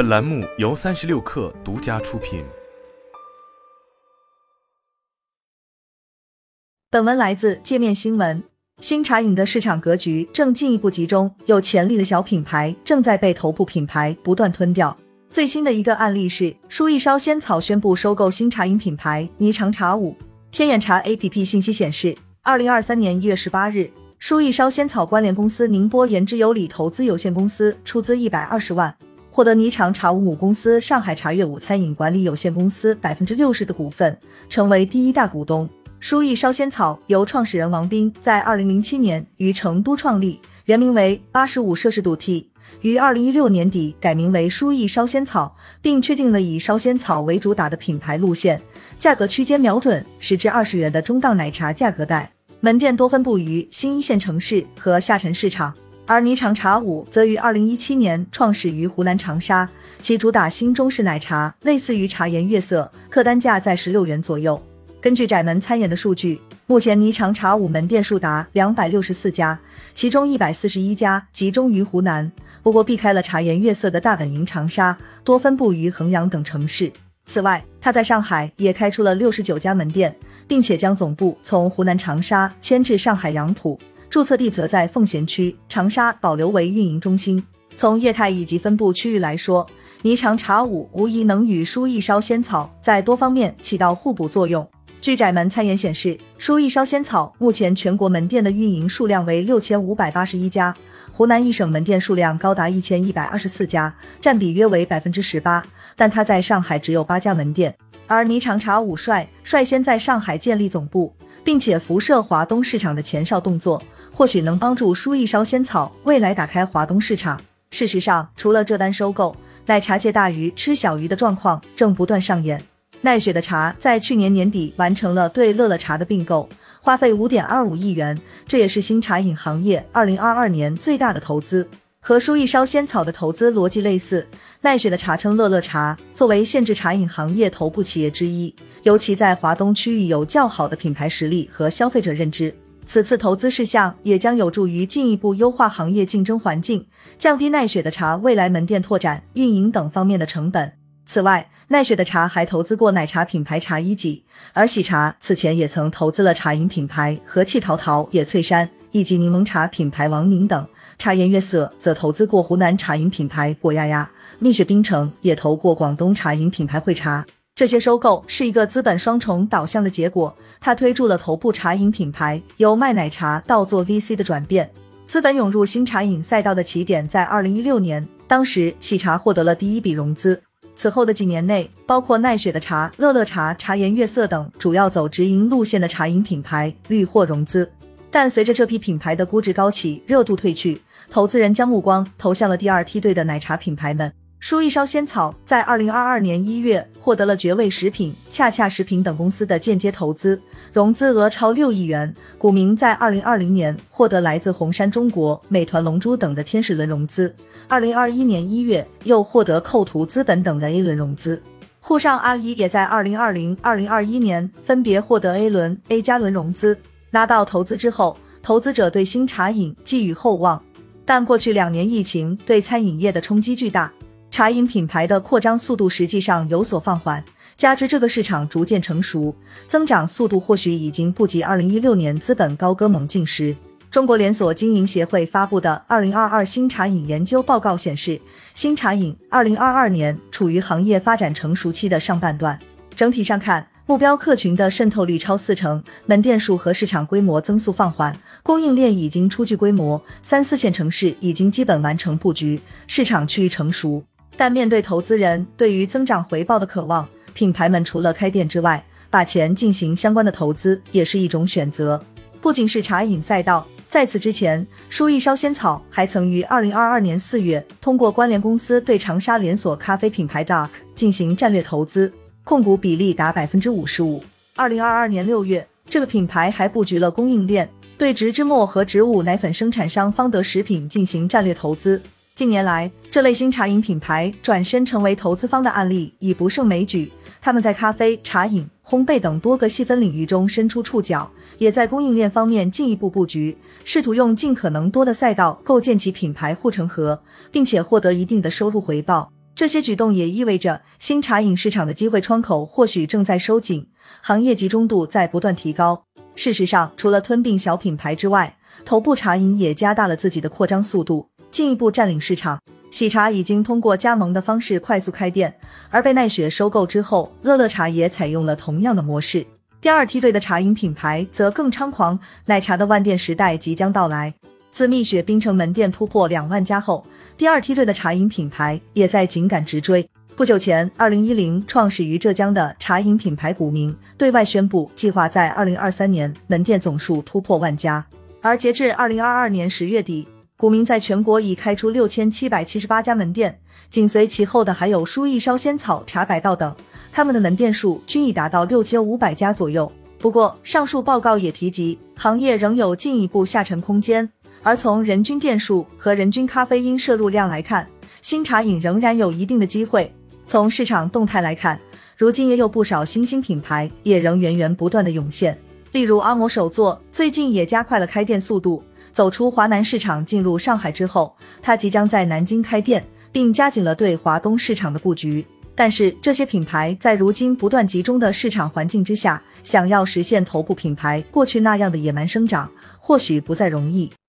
本栏目由三十六氪独家出品。本文来自界面新闻。新茶饮的市场格局正进一步集中，有潜力的小品牌正在被头部品牌不断吞掉。最新的一个案例是，舒一烧仙草宣布收购新茶饮品牌霓裳茶舞。天眼查 APP 信息显示，二零二三年一月十八日，舒一烧仙草关联公司宁波言之有理投资有限公司出资一百二十万，获得霓裳茶舞母公司上海茶悦午餐饮管理有限公司百分之六十的股份，成为第一大股东。舒逸烧仙草由创始人王斌在二零零七年于成都创立，原名为八十五摄氏度 T，于二零一六年底改名为舒逸烧仙草，并确定了以烧仙草为主打的品牌路线，价格区间瞄准十至二十元的中档奶茶价格带。门店多分布于新一线城市和下沉市场，而霓裳茶舞则于二零一七年创始于湖南长沙，其主打新中式奶茶，类似于茶颜悦色，客单价在十六元左右。根据窄门餐饮的数据，目前霓裳茶舞门店数达两百六十四家，其中一百四十一家集中于湖南，不过避开了茶颜悦色的大本营长沙，多分布于衡阳等城市。此外，他在上海也开出了六十九家门店，并且将总部从湖南长沙迁至上海杨浦，注册地则在奉贤区，长沙保留为运营中心。从业态以及分布区域来说，霓裳茶舞无疑能与舒逸烧仙草在多方面起到互补作用。据窄门参研显示，舒逸烧仙草目前全国门店的运营数量为六千五百八十一家，湖南一省门店数量高达一千一百二十四家，占比约为百分之十八。但它在上海只有八家门店，而霓裳茶舞率率先在上海建立总部，并且辐射华东市场的前哨动作，或许能帮助舒逸烧仙草未来打开华东市场。事实上，除了这单收购，奶茶界大鱼吃小鱼的状况正不断上演。奈雪的茶在去年年底完成了对乐乐茶的并购，花费五点二五亿元，这也是新茶饮行业二零二二年最大的投资。和舒逸烧仙草的投资逻辑类似，奈雪的茶称乐乐茶作为限制茶饮行业头部企业之一，尤其在华东区域有较好的品牌实力和消费者认知。此次投资事项也将有助于进一步优化行业竞争环境，降低奈雪的茶未来门店拓展、运营等方面的成本。此外，奈雪的茶还投资过奶茶品牌茶一级，而喜茶此前也曾投资了茶饮品牌和气陶陶、野翠山以及柠檬茶品牌王宁等。茶颜悦色则投资过湖南茶饮品牌果丫丫，蜜雪冰城也投过广东茶饮品牌汇茶。这些收购是一个资本双重导向的结果，它推助了头部茶饮品牌由卖奶茶到做 VC 的转变。资本涌入新茶饮赛道的起点在二零一六年，当时喜茶获得了第一笔融资。此后的几年内，包括奈雪的茶、乐乐茶、茶颜悦色等主要走直营路线的茶饮品牌屡获融资，但随着这批品牌的估值高企、热度退去，投资人将目光投向了第二梯队的奶茶品牌们。舒一烧仙草在二零二二年一月获得了绝味食品、恰恰食品等公司的间接投资，融资额超六亿元。股民在二零二零年获得来自红杉中国、美团龙珠等的天使轮融资。二零二一年一月，又获得扣图资本等的 A 轮融资。沪上阿姨也在二零二零、二零二一年分别获得 A 轮、A 加轮融资。拿到投资之后，投资者对新茶饮寄予厚望。但过去两年疫情对餐饮业的冲击巨大，茶饮品牌的扩张速度实际上有所放缓。加之这个市场逐渐成熟，增长速度或许已经不及二零一六年资本高歌猛进时。中国连锁经营协会发布的《二零二二新茶饮研究报告》显示，新茶饮二零二二年处于行业发展成熟期的上半段。整体上看，目标客群的渗透率超四成，门店数和市场规模增速放缓，供应链已经初具规模，三四线城市已经基本完成布局，市场趋于成熟。但面对投资人对于增长回报的渴望，品牌们除了开店之外，把钱进行相关的投资也是一种选择。不仅是茶饮赛道。在此之前，舒逸烧仙草还曾于二零二二年四月通过关联公司对长沙连锁咖啡品牌 Dark 进行战略投资，控股比例达百分之五十五。二零二二年六月，这个品牌还布局了供应链，对植脂末和植物奶粉生产商方德食品进行战略投资。近年来，这类新茶饮品牌转身成为投资方的案例已不胜枚举。他们在咖啡、茶饮、烘焙等多个细分领域中伸出触角，也在供应链方面进一步布局，试图用尽可能多的赛道构建起品牌护城河，并且获得一定的收入回报。这些举动也意味着新茶饮市场的机会窗口或许正在收紧，行业集中度在不断提高。事实上，除了吞并小品牌之外，头部茶饮也加大了自己的扩张速度，进一步占领市场。喜茶已经通过加盟的方式快速开店，而被奈雪收购之后，乐乐茶也采用了同样的模式。第二梯队的茶饮品牌则更猖狂，奶茶的万店时代即将到来。自蜜雪冰城门店突破两万家后，第二梯队的茶饮品牌也在紧赶直追。不久前，二零一零创始于浙江的茶饮品牌古茗对外宣布，计划在二零二三年门店总数突破万家。而截至二零二二年十月底，古茗在全国已开出六千七百七十八家门店，紧随其后的还有书亦烧仙草、茶百道等，他们的门店数均已达到六千五百家左右。不过，上述报告也提及，行业仍有进一步下沉空间。而从人均店数和人均咖啡因摄入量来看，新茶饮仍然有一定的机会。从市场动态来看，如今也有不少新兴品牌也仍源源不断的涌现。例如阿摩手作最近也加快了开店速度，走出华南市场进入上海之后，他即将在南京开店，并加紧了对华东市场的布局。但是这些品牌在如今不断集中的市场环境之下，想要实现头部品牌过去那样的野蛮生长，或许不再容易。